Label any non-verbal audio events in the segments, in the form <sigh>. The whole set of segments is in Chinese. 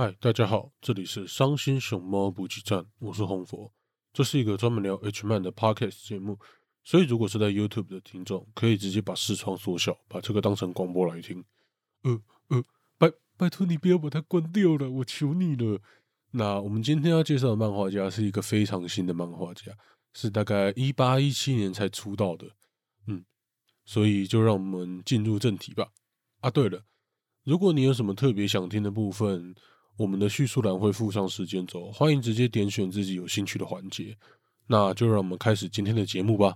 嗨，大家好，这里是伤心熊猫补给站，我是红佛。这是一个专门聊 H man 的 podcast 节目，所以如果是在 YouTube 的听众，可以直接把视窗缩小，把这个当成广播来听。呃呃，拜拜托你不要把它关掉了，我求你了。那我们今天要介绍的漫画家是一个非常新的漫画家，是大概一八一七年才出道的。嗯，所以就让我们进入正题吧。啊，对了，如果你有什么特别想听的部分，我们的叙述栏会附上时间轴，欢迎直接点选自己有兴趣的环节。那就让我们开始今天的节目吧。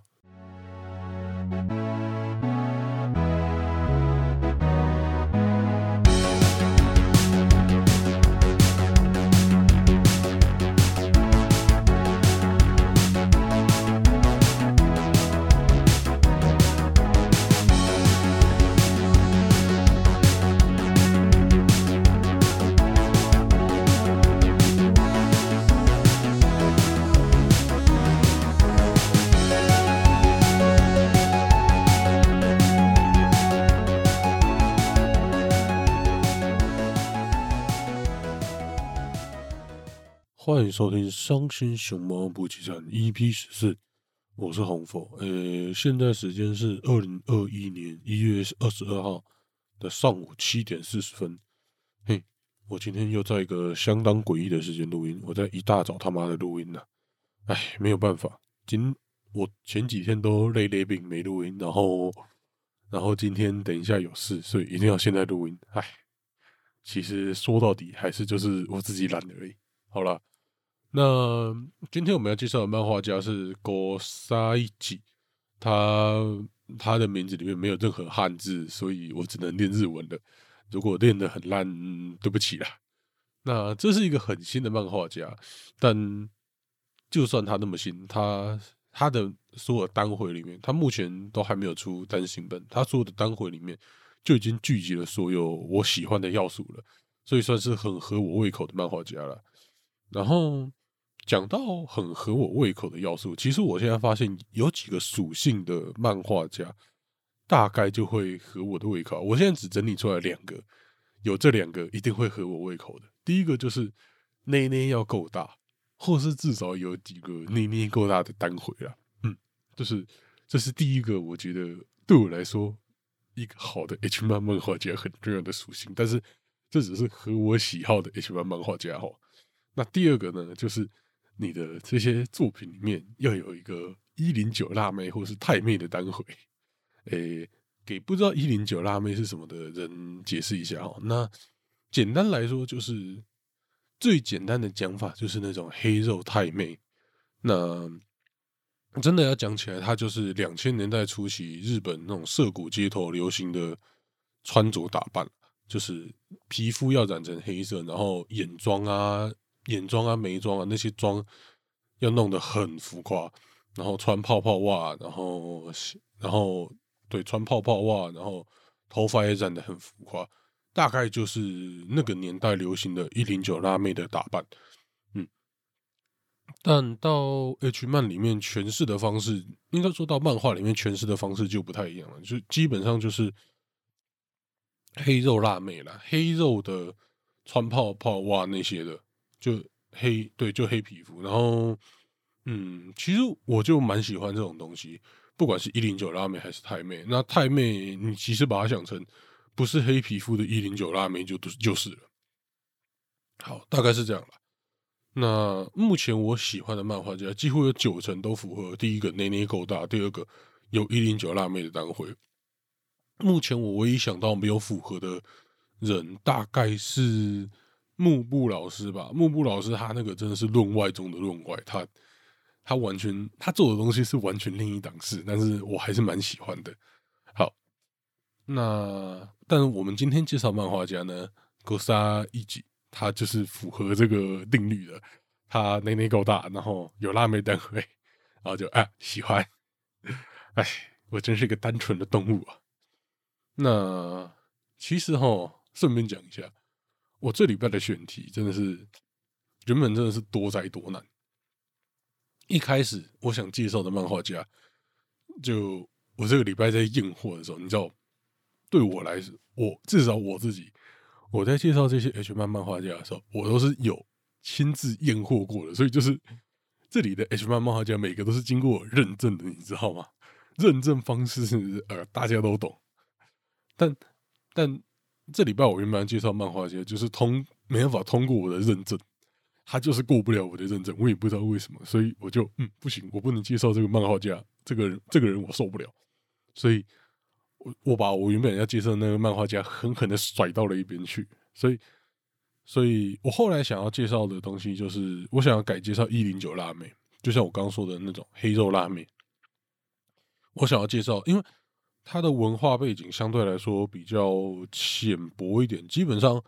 欢迎收听《伤心熊猫补给站》EP 十四，我是红佛。呃，现在时间是二零二一年一月二十二号的上午七点四十分。嘿，我今天又在一个相当诡异的时间录音，我在一大早他妈的录音呢。哎，没有办法，今我前几天都累累病没录音，然后然后今天等一下有事，所以一定要现在录音。哎，其实说到底还是就是我自己懒而已。好了。那今天我们要介绍的漫画家是高沙一吉，他他的名字里面没有任何汉字，所以我只能念日文了。如果练得很烂，对不起啦。那这是一个很新的漫画家，但就算他那么新，他他的所有单回里面，他目前都还没有出单行本，他所有的单回里面就已经聚集了所有我喜欢的要素了，所以算是很合我胃口的漫画家了。然后。讲到很合我胃口的要素，其实我现在发现有几个属性的漫画家，大概就会合我的胃口。我现在只整理出来两个，有这两个一定会合我胃口的。第一个就是内内要够大，或是至少有几个内内够大的单回啊。嗯，就是这是第一个，我觉得对我来说一个好的 H 漫漫画家很重要的属性。但是这只是合我喜好的 H 漫漫画家哈。那第二个呢，就是。你的这些作品里面要有一个一零九辣妹或是太妹的单回，诶，给不知道一零九辣妹是什么的人解释一下哦。那简单来说，就是最简单的讲法就是那种黑肉太妹。那真的要讲起来，它就是两千年代初期日本那种涩谷街头流行的穿着打扮，就是皮肤要染成黑色，然后眼妆啊。眼妆啊、眉妆啊那些妆要弄得很浮夸，然后穿泡泡袜，然后然后对穿泡泡袜，然后头发也染得很浮夸，大概就是那个年代流行的一零九辣妹的打扮。嗯，但到 H 漫里面诠释的方式，应该说到漫画里面诠释的方式就不太一样了，就基本上就是黑肉辣妹了，黑肉的穿泡泡袜那些的。就黑对，就黑皮肤，然后嗯，其实我就蛮喜欢这种东西，不管是一零九辣妹还是太妹。那太妹，你其实把它想成不是黑皮肤的一零九辣妹，就就是了。好，大概是这样了。那目前我喜欢的漫画家，几乎有九成都符合第一个内内够大，第二个有一零九辣妹的单回。目前我唯一想到没有符合的人，大概是。幕布老师吧，幕布老师他那个真的是论外中的论外，他他完全他做的东西是完全另一档事，但是我还是蛮喜欢的。好，那但我们今天介绍漫画家呢，格萨一吉，他就是符合这个定律的，他内内够大，然后有辣妹单位，然后就啊喜欢，<laughs> 哎，我真是一个单纯的动物啊。那其实哈，顺便讲一下。我这礼拜的选题真的是原本真的是多灾多难。一开始我想介绍的漫画家，就我这个礼拜在验货的时候，你知道，对我来说，我至少我自己，我在介绍这些 H 漫漫画家的时候，我都是有亲自验货过的，所以就是这里的 H 漫漫画家每个都是经过认证的，你知道吗？认证方式是呃大家都懂，但但这礼拜我原本要介绍漫画家，就是通没办法通过我的认证，他就是过不了我的认证，我也不知道为什么，所以我就嗯不行，我不能介绍这个漫画家，这个人 <laughs> 这个人我受不了，所以我我把我原本要介绍那个漫画家狠狠的甩到了一边去，所以所以我后来想要介绍的东西就是我想要改介绍一零九辣妹，就像我刚刚说的那种黑肉辣妹。我想要介绍，因为它的文化背景相对来说比较浅薄一点。基本上，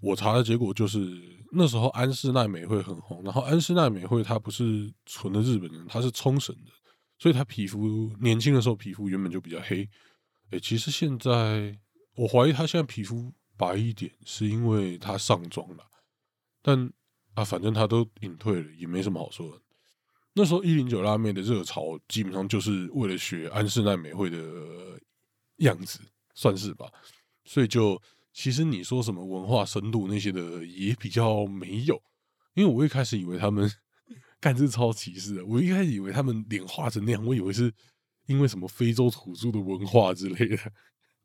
我查的结果就是那时候安室奈美惠很红，然后安室奈美惠她不是纯的日本人，她是冲绳的，所以她皮肤年轻的时候皮肤原本就比较黑。哎，其实现在我怀疑她现在皮肤白一点，是因为她上妆了。但啊，反正她都隐退了，也没什么好说的。那时候一零九拉面的热潮，基本上就是为了学安室奈美惠的样子，算是吧。所以就其实你说什么文化深度那些的，也比较没有。因为我一开始以为他们干这超歧视的，我一开始以为他们脸画成那样，我以为是因为什么非洲土著的文化之类的。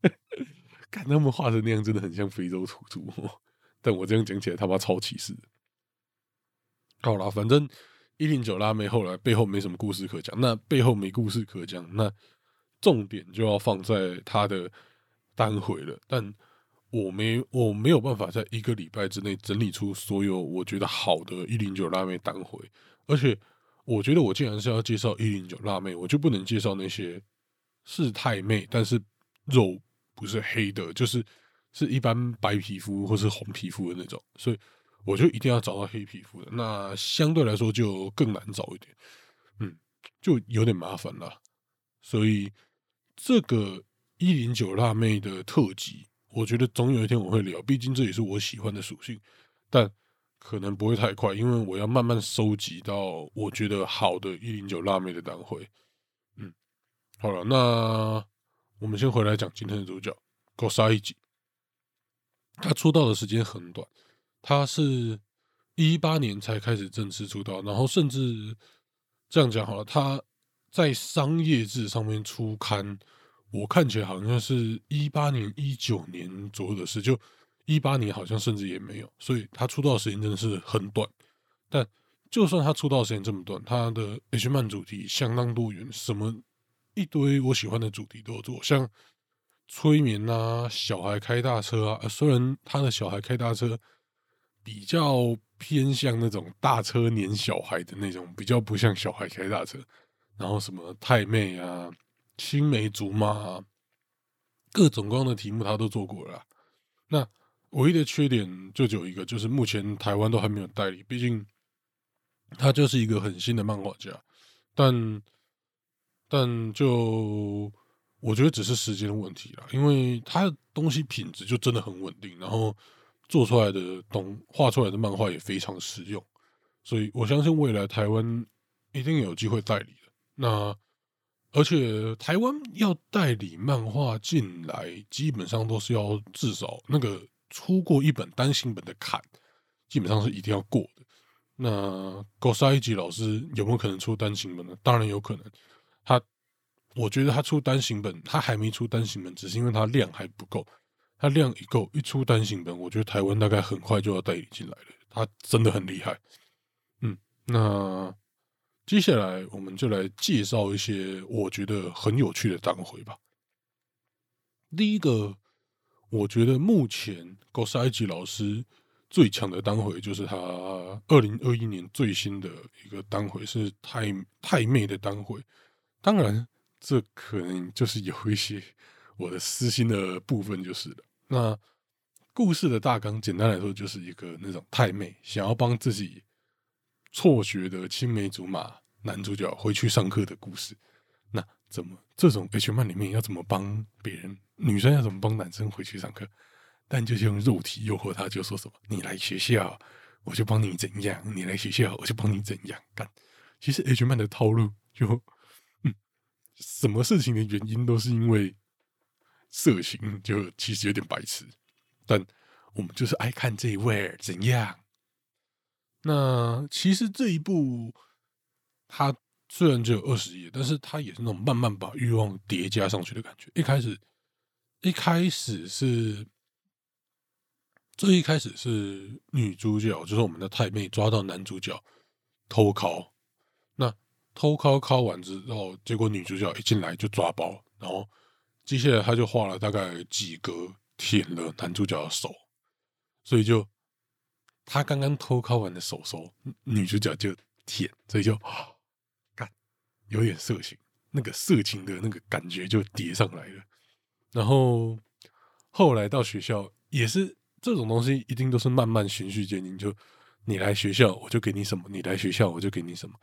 <laughs> 看他们画成那样，真的很像非洲土著。但我这样讲起来，他妈超歧视。好了，反正。一零九辣妹后来背后没什么故事可讲，那背后没故事可讲，那重点就要放在他的单回了。但我没我没有办法在一个礼拜之内整理出所有我觉得好的一零九辣妹单回，而且我觉得我既然是要介绍一零九辣妹，我就不能介绍那些是太妹，但是肉不是黑的，就是是一般白皮肤或是红皮肤的那种，所以。我就一定要找到黑皮肤的，那相对来说就更难找一点，嗯，就有点麻烦了。所以这个一零九辣妹的特辑，我觉得总有一天我会聊，毕竟这也是我喜欢的属性，但可能不会太快，因为我要慢慢收集到我觉得好的一零九辣妹的单回。嗯，好了，那我们先回来讲今天的主角高沙一集，他出道的时间很短。他是一八年才开始正式出道，然后甚至这样讲好了，他在商业志上面出刊，我看起来好像是一八年、一九年左右的事，就一八年好像甚至也没有，所以他出道时间真的是很短。但就算他出道时间这么短，他的 H 漫主题相当多元，什么一堆我喜欢的主题都有做，像催眠啊、小孩开大车啊，虽然他的小孩开大车。比较偏向那种大车撵小孩的那种，比较不像小孩开大车。然后什么太妹啊、青梅竹马啊，各种各样的题目他都做过了。那唯一的缺点就只有一个，就是目前台湾都还没有代理，毕竟他就是一个很新的漫画家。但但就我觉得只是时间的问题了，因为他的东西品质就真的很稳定，然后。做出来的动画出来的漫画也非常实用，所以我相信未来台湾一定有机会代理的。那而且台湾要代理漫画进来，基本上都是要至少那个出过一本单行本的坎，基本上是一定要过的。那高沙一吉老师有没有可能出单行本呢？当然有可能。他我觉得他出单行本，他还没出单行本，只是因为他量还不够。它量一够，一出单行本，我觉得台湾大概很快就要代理进来了。它真的很厉害。嗯，那接下来我们就来介绍一些我觉得很有趣的单回吧。第一个，我觉得目前高沙吉老师最强的单回就是他二零二一年最新的一个单回是太太妹的单回。当然，这可能就是有一些我的私心的部分，就是了。那故事的大纲，简单来说，就是一个那种太妹想要帮自己辍学的青梅竹马男主角回去上课的故事。那怎么这种 H 漫里面要怎么帮别人？女生要怎么帮男生回去上课？但就是用肉体诱惑他，就说什么“你来学校，我就帮你怎样；你来学校，我就帮你怎样干。”其实 H 漫的套路就，嗯，什么事情的原因都是因为。色情就其实有点白痴，但我们就是爱看这一位怎样。那其实这一部，它虽然只有二十页，但是它也是那种慢慢把欲望叠加上去的感觉。一开始，一开始是最一开始是女主角，就是我们的太妹抓到男主角偷拷，那偷拷拷完之后，结果女主角一进来就抓包，然后接下来他就画了大概几格舔了男主角的手，所以就。他刚刚偷靠完的手手，女主角就舔，所以就 <gasps> 干有点色情，那个色情的那个感觉就叠上来了。然后后来到学校也是这种东西，一定都是慢慢循序渐进。就你来学校，我就给你什么；你来学校，我就给你什么。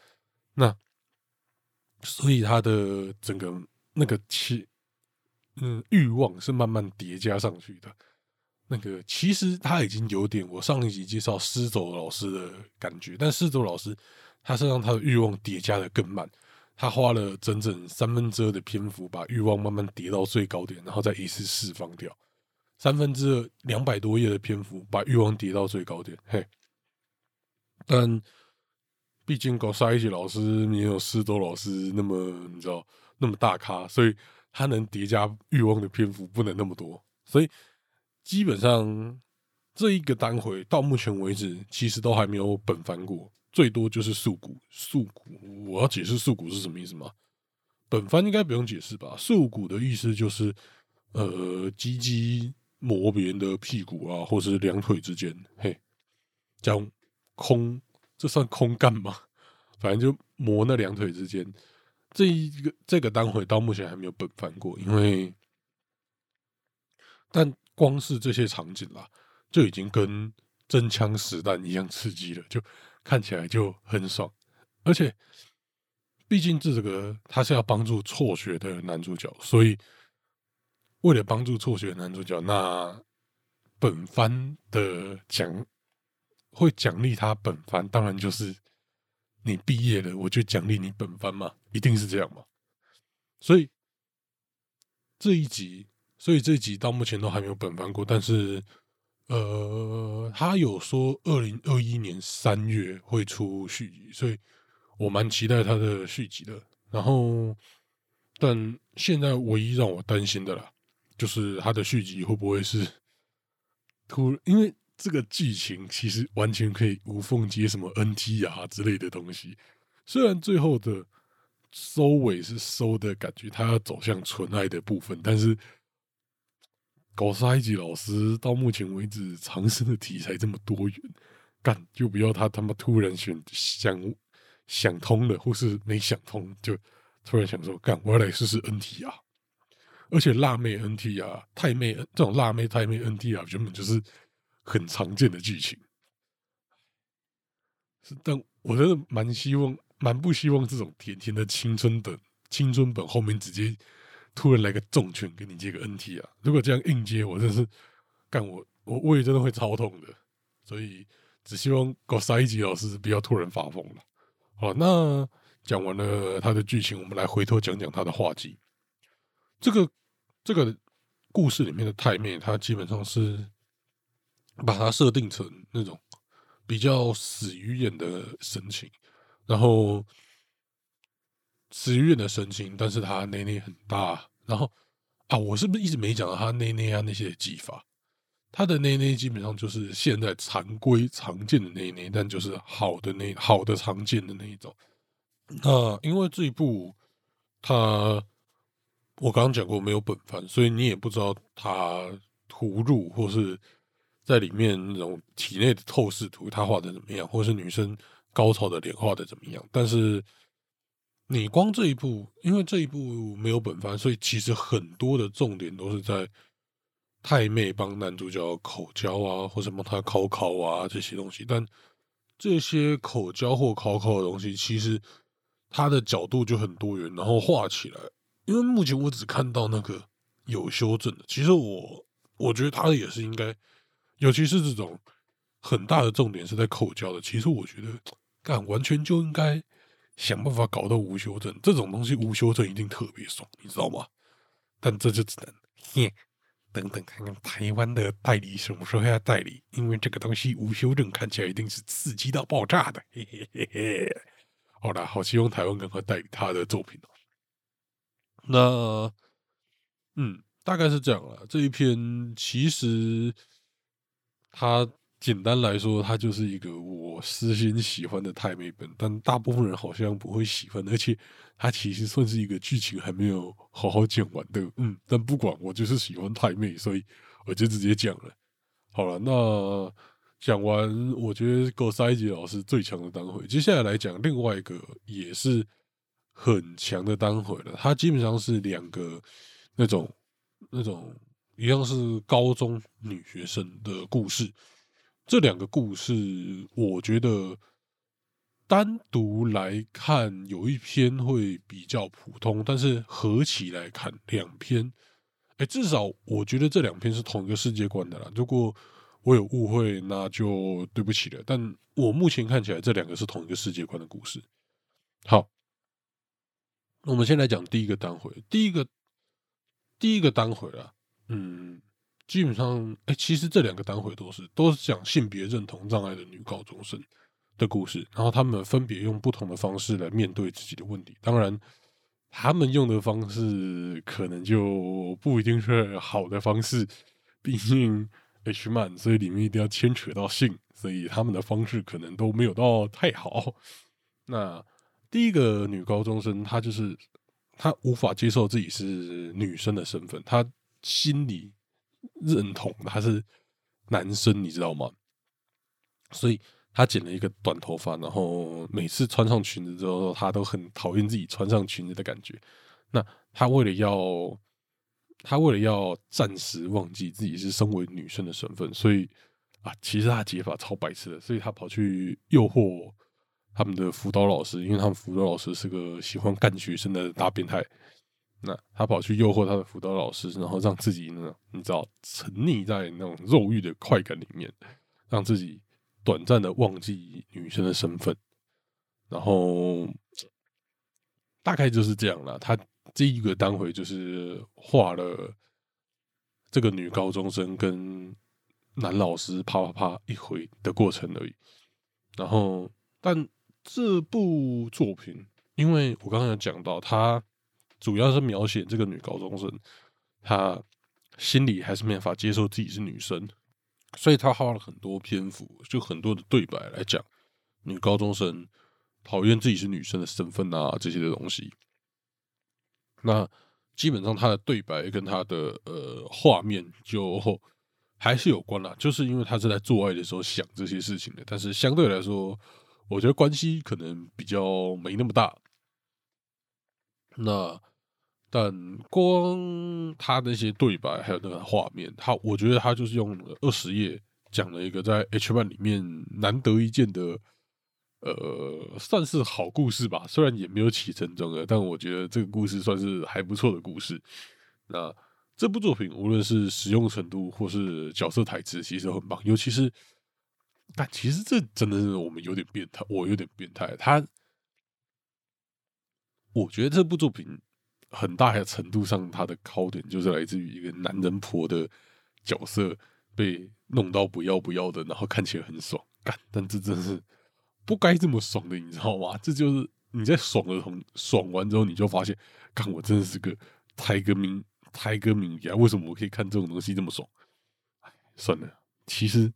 那所以他的整个那个气，嗯，欲望是慢慢叠加上去的。那个其实他已经有点我上一集介绍施走老师的感觉，但施走老师他是让他的欲望叠加的更慢，他花了整整三分之二的篇幅把欲望慢慢叠到最高点，然后再一次释放掉。三分之二两百多页的篇幅把欲望叠到最高点，嘿。但毕竟搞沙一级老师没有施走老师那么你知道那么大咖，所以他能叠加欲望的篇幅不能那么多，所以。基本上这一个单回到目前为止，其实都还没有本番过，最多就是素骨。素骨，我要解释素骨是什么意思吗？本番应该不用解释吧？素骨的意思就是，呃，鸡鸡磨别人的屁股啊，或是两腿之间，嘿，讲空，这算空干吗？反正就磨那两腿之间。这一个这个单回到目前还没有本番过，因为，但。光是这些场景啦，就已经跟真枪实弹一样刺激了，就看起来就很爽。而且，毕竟这个他是要帮助辍学的男主角，所以为了帮助辍学男主角，那本番的奖会奖励他本番，当然就是你毕业了，我就奖励你本番嘛，一定是这样嘛。所以这一集。所以这一集到目前都还没有本番过，但是，呃，他有说二零二一年三月会出续集，所以我蛮期待他的续集的。然后，但现在唯一让我担心的啦，就是他的续集会不会是突，因为这个剧情其实完全可以无缝接什么 NT 啊之类的东西，虽然最后的收尾是收的感觉，他要走向纯爱的部分，但是。搞沙一级老师到目前为止尝试的题材这么多元，干就不要他他妈突然选想想通了，或是没想通就突然想说干我要来试试 NT 啊，而且辣妹 NT 啊太妹这种辣妹太妹 NT 啊原本就是很常见的剧情，是但我真的蛮希望蛮不希望这种甜甜的青春本青春本后面直接。突然来个重拳给你接个 NT 啊！如果这样硬接，我真是干我我胃真的会超痛的。所以只希望搞沙一级老师不要突然发疯了。好，那讲完了他的剧情，我们来回头讲讲他的画技。这个这个故事里面的太妹，她基本上是把它设定成那种比较死鱼眼的神情，然后。死鱼眼的神情，但是他内内很大，然后啊，我是不是一直没讲到他内内啊那些技法？他的内内基本上就是现在常规常见的内内，但就是好的那好的常见的那一种。那因为这一部他我刚刚讲过没有本番，所以你也不知道他涂入或是在里面那种体内的透视图他画的怎么样，或是女生高潮的脸画的怎么样，但是。你光这一部，因为这一部没有本番，所以其实很多的重点都是在太妹帮男主角口交啊，或者帮他考考啊这些东西。但这些口交或考考的东西，其实它的角度就很多元，然后画起来。因为目前我只看到那个有修正的，其实我我觉得他也是应该，尤其是这种很大的重点是在口交的，其实我觉得干完全就应该。想办法搞到无修正，这种东西无修正一定特别爽，你知道吗？但这就只能嘿，等等看看台湾的代理什么时候要代理，因为这个东西无修正看起来一定是刺激到爆炸的。嘿嘿嘿嘿。好啦，好希望台湾赶快代理他的作品哦。那，嗯，大概是这样了。这一篇其实它简单来说，它就是一个我私心喜欢的太妹本，但大部分人好像不会喜欢，而且它其实算是一个剧情还没有好好讲完的。嗯，但不管我就是喜欢太妹，所以我就直接讲了。好了，那讲完，我觉得够塞吉老师最强的单回，接下来来讲另外一个也是。很强的单回了，它基本上是两个那种那种一样是高中女学生的故事。这两个故事，我觉得单独来看有一篇会比较普通，但是合起来看两篇，哎，至少我觉得这两篇是同一个世界观的啦。如果我有误会，那就对不起了。但我目前看起来，这两个是同一个世界观的故事。好。我们先来讲第一个单回，第一个第一个单回啊，嗯，基本上，哎，其实这两个单回都是都是讲性别认同障碍的女高中生的故事，然后他们分别用不同的方式来面对自己的问题。当然，他们用的方式可能就不一定是好的方式，毕竟 H 漫，所以里面一定要牵扯到性，所以他们的方式可能都没有到太好。那。第一个女高中生，她就是她无法接受自己是女生的身份，她心里认同他是男生，你知道吗？所以他剪了一个短头发，然后每次穿上裙子之后，他都很讨厌自己穿上裙子的感觉。那他为了要，他为了要暂时忘记自己是身为女生的身份，所以啊，其实他解法超白痴的，所以他跑去诱惑。他们的辅导老师，因为他们辅导老师是个喜欢干学生的大变态，那他跑去诱惑他的辅导老师，然后让自己呢，你知道，沉溺在那种肉欲的快感里面，让自己短暂的忘记女生的身份，然后大概就是这样了。他这一个单回就是画了这个女高中生跟男老师啪啪啪一回的过程而已，然后但。这部作品，因为我刚才讲到，它主要是描写这个女高中生，她心里还是没法接受自己是女生，所以她花了很多篇幅，就很多的对白来讲女高中生讨厌自己是女生的身份啊这些的东西。那基本上她的对白跟她的呃画面就还是有关啦，就是因为她是在做爱的时候想这些事情的，但是相对来说。我觉得关系可能比较没那么大，那但光他那些对白还有那个画面，他我觉得他就是用二十页讲了一个在 H one 里面难得一见的，呃，算是好故事吧。虽然也没有起承转合，但我觉得这个故事算是还不错的故事。那这部作品无论是使用程度或是角色台词，其实很棒，尤其是。但其实这真的是我们有点变态，我有点变态。他，我觉得这部作品很大的程度上，它的考点就是来自于一个男人婆的角色被弄到不要不要的，然后看起来很爽。干，但这真是不该这么爽的，你知道吗？这就是你在爽的同爽完之后，你就发现，干，我真的是个胎革命胎革命呀！为什么我可以看这种东西这么爽？哎，算了，其实。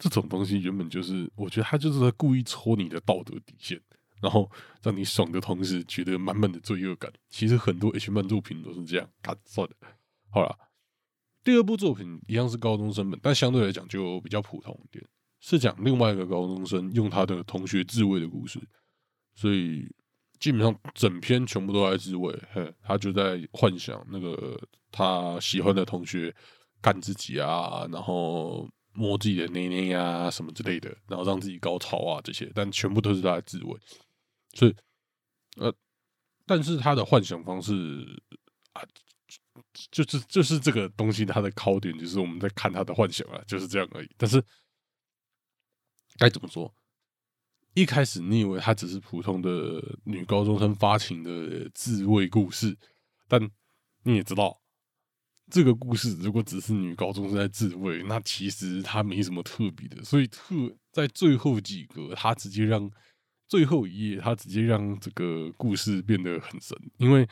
这种东西原本就是，我觉得他就是在故意戳你的道德底线，然后让你爽的同时觉得满满的罪恶感。其实很多 H 漫作品都是这样。啊，算了，好了，第二部作品一样是高中生本，但相对来讲就比较普通一点，是讲另外一个高中生用他的同学自慰的故事。所以基本上整篇全部都在自慰，嘿，他就在幻想那个他喜欢的同学干自己啊，然后。摸自己的内内呀，什么之类的，然后让自己高潮啊，这些，但全部都是他的自慰。所以，呃，但是他的幻想方式啊，就是就是这个东西，它的考点就是我们在看他的幻想啊，就是这样而已。但是该怎么说？一开始你以为他只是普通的女高中生发情的自慰故事，但你也知道，这个故事如果只是女高中生在自慰，那其实它没什么特别的。所以特在最后几个，他直接让最后一页，他直接让这个故事变得很神。因为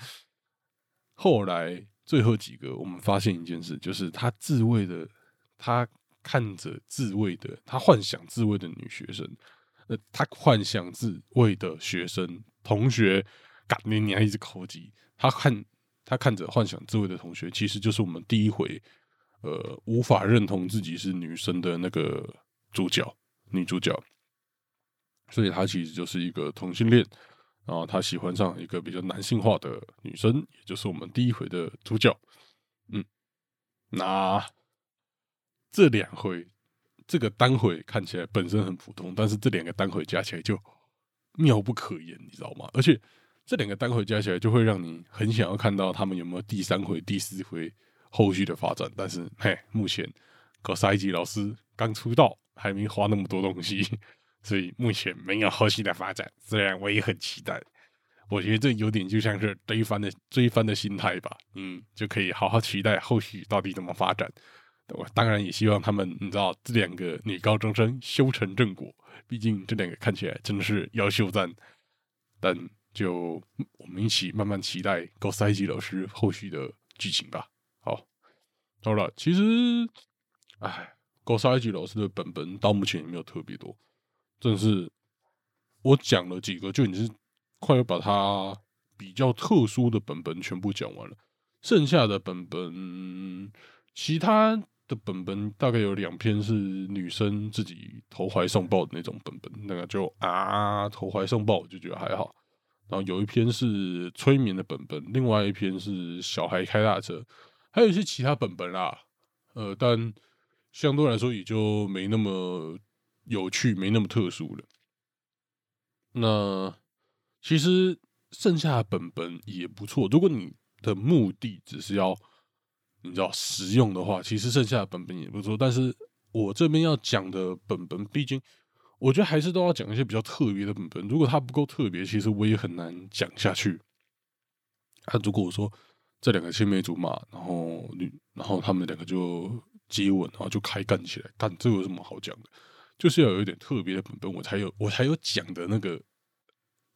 后来最后几个，我们发现一件事，就是他自慰的，他看着自慰的，他幻想自慰的女学生，呃，他幻想自慰的学生同学，赶你你还一直口技，他看。他看着幻想自慰的同学，其实就是我们第一回，呃，无法认同自己是女生的那个主角女主角，所以他其实就是一个同性恋，然后他喜欢上一个比较男性化的女生，也就是我们第一回的主角。嗯，那这两回这个单回看起来本身很普通，但是这两个单回加起来就妙不可言，你知道吗？而且。这两个单回加起来，就会让你很想要看到他们有没有第三回、第四回后续的发展。但是，嘿，目前搞赛季老师刚出道，还没花那么多东西，所以目前没有后续的发展。虽然我也很期待，我觉得这有点就像是追番的追番的心态吧。嗯，就可以好好期待后续到底怎么发展。我当然也希望他们，你知道，这两个女高中生修成正果。毕竟这两个看起来真的是要秀赞，但。就我们一起慢慢期待高赛季老师后续的剧情吧。好，好了，其实，哎，高赛季老师的本本到目前也没有特别多，真是我讲了几个，就已经快要把它比较特殊的本本全部讲完了。剩下的本本，其他的本本大概有两篇是女生自己投怀送抱的那种本本，那个就啊投怀送抱，我就觉得还好。然后有一篇是催眠的本本，另外一篇是小孩开大车，还有一些其他本本啦，呃，但相对来说也就没那么有趣，没那么特殊了。那其实剩下的本本也不错，如果你的目的只是要你知道实用的话，其实剩下的本本也不错。但是我这边要讲的本本，毕竟。我觉得还是都要讲一些比较特别的本本，如果它不够特别，其实我也很难讲下去。啊，如果我说这两个青梅竹马，然后女，然后他们两个就接吻，然后就开干起来，干这有什么好讲的？就是要有一点特别的本本，我才有我才有讲的那个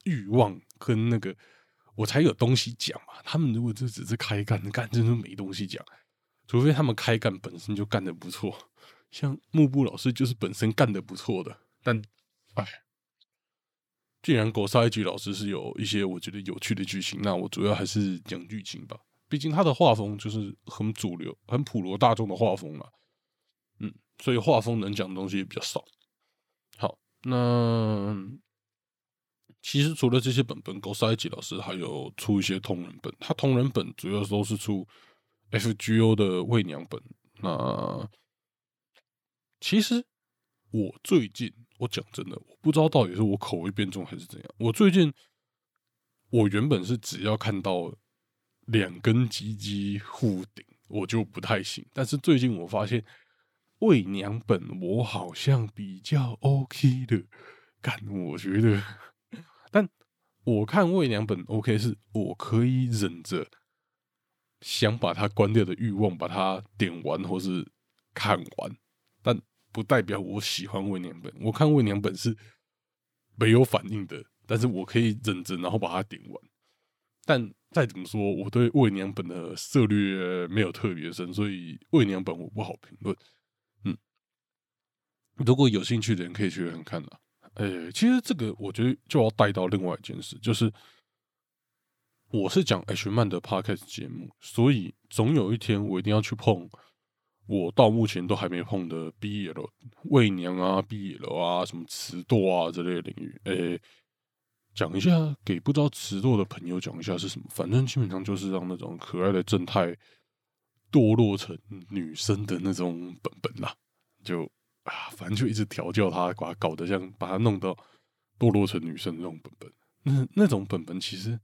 欲望跟那个我才有东西讲嘛。他们如果这只是开干，干真是没东西讲，除非他们开干本身就干的不错，像幕布老师就是本身干的不错的。但，哎，既然国沙一局老师是有一些我觉得有趣的剧情，那我主要还是讲剧情吧。毕竟他的画风就是很主流、很普罗大众的画风嘛。所以画风能讲的东西也比较少。好，那其实除了这些本本，国沙一局老师还有出一些同人本。他同人本主要都是出 FGO 的未娘本。那其实我最近。我讲真的，我不知道到底是我口味变重还是怎样。我最近，我原本是只要看到两根鸡鸡互顶，我就不太行。但是最近我发现，喂娘本我好像比较 OK 的，干我觉得。<laughs> 但我看喂娘本 OK，是我可以忍着想把它关掉的欲望，把它点完或是看完，但。不代表我喜欢未娘本，我看未娘本是没有反应的，但是我可以忍着，然后把它点完。但再怎么说，我对未娘本的策略没有特别深，所以未娘本我不好评论。如果有兴趣的人可以去看看的。诶，其实这个我觉得就要带到另外一件事，就是我是讲 H 曼的 Podcast 节目，所以总有一天我一定要去碰。我到目前都还没碰的 BL、魏娘啊、BL 啊、什么词堕啊这类领域，诶，讲一下给不知道词堕的朋友讲一下是什么。反正基本上就是让那种可爱的正太堕落成女生的那种本本啦，就啊，反正就一直调教他，把他搞得像把他弄到堕落成女生那种本本。那那种本本其实，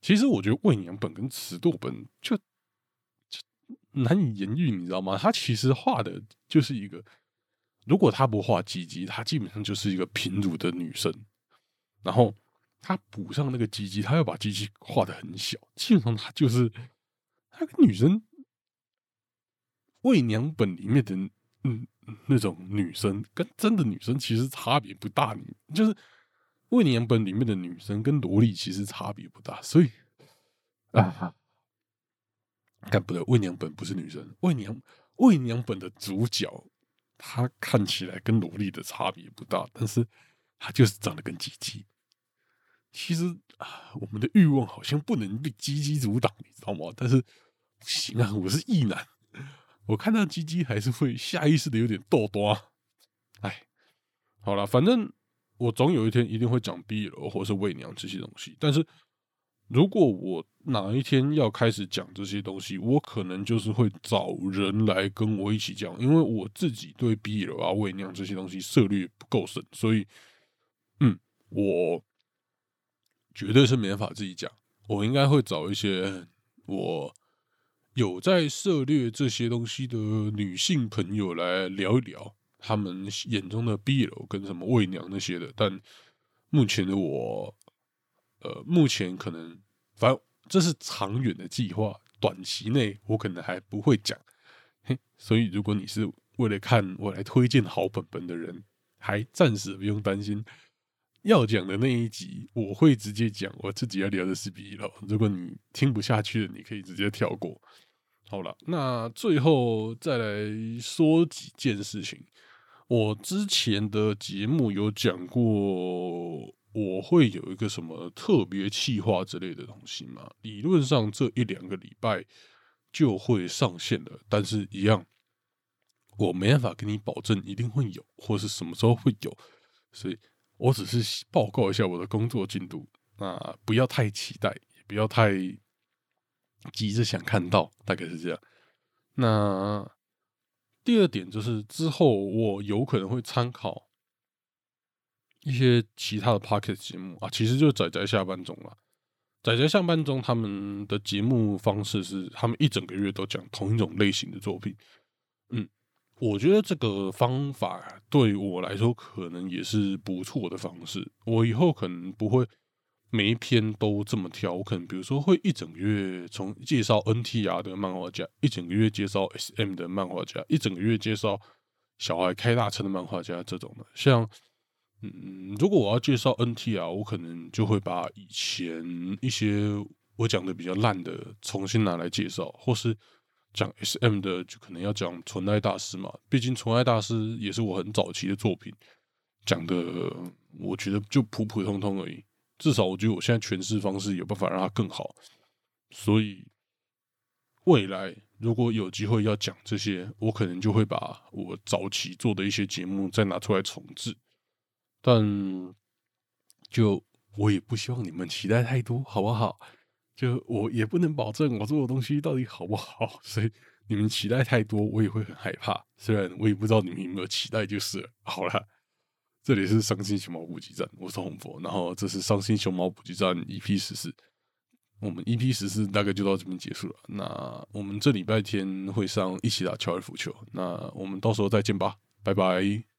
其实我觉得魏娘本跟尺度本就就。难以言喻，你知道吗？他其实画的就是一个，如果他不画鸡鸡，他基本上就是一个平乳的女生。然后他补上那个鸡鸡，他要把鸡鸡画的很小，基本上他就是他跟女生伪娘本里面的嗯那种女生，跟真的女生其实差别不大。你就是伪娘本里面的女生跟萝莉其实差别不大，所以啊，看不对，伪娘本不是女生，伪娘伪娘本的主角，她看起来跟萝莉的差别不大，但是她就是长得跟鸡鸡。其实啊，我们的欲望好像不能被鸡鸡阻挡，你知道吗？但是不行啊，我是异男，我看到鸡鸡还是会下意识的有点逗多。哎，好了，反正我总有一天一定会讲 B 楼或是喂娘这些东西。但是如果我哪一天要开始讲这些东西，我可能就是会找人来跟我一起讲，因为我自己对 B 楼啊、喂娘这些东西涉猎不够深，所以嗯，我。绝对是没法自己讲，我应该会找一些我有在涉猎这些东西的女性朋友来聊一聊，他们眼中的 B 楼跟什么喂娘那些的。但目前的我，呃，目前可能，反正这是长远的计划，短期内我可能还不会讲。嘿，所以如果你是为了看我来推荐好本本的人，还暂时不用担心。要讲的那一集，我会直接讲我自己要聊的是 B 了。如果你听不下去了，你可以直接跳过。好了，那最后再来说几件事情。我之前的节目有讲过，我会有一个什么特别企划之类的东西嘛？理论上这一两个礼拜就会上线了，但是一样，我没办法跟你保证一定会有，或是什么时候会有，所以。我只是报告一下我的工作进度，那不要太期待，也不要太急着想看到，大概是这样。那第二点就是之后我有可能会参考一些其他的 p o c k e t 节目啊，其实就是仔仔下班中了。仔仔下班中他们的节目方式是，他们一整个月都讲同一种类型的作品，嗯。我觉得这个方法对我来说可能也是不错的方式。我以后可能不会每一篇都这么挑，我可能比如说会一整个月从介绍 NTR 的漫画家，一整个月介绍 SM 的漫画家，一整个月介绍小孩开大车的漫画家这种的。像嗯，如果我要介绍 NTR，我可能就会把以前一些我讲的比较烂的重新拿来介绍，或是。讲 S.M 的就可能要讲纯爱大师嘛，毕竟纯爱大师也是我很早期的作品，讲的我觉得就普普通通而已。至少我觉得我现在诠释方式有办法让它更好，所以未来如果有机会要讲这些，我可能就会把我早期做的一些节目再拿出来重置。但就我也不希望你们期待太多，好不好？就我也不能保证我做的东西到底好不好，<laughs> 所以你们期待太多，我也会很害怕。虽然我也不知道你们有没有期待，就是了。好了。这里是伤心熊猫补给站，我是红佛，然后这是伤心熊猫补给站 EP 十四，我们 EP 十四大概就到这边结束了。那我们这礼拜天会上一起打高尔夫球，那我们到时候再见吧，拜拜。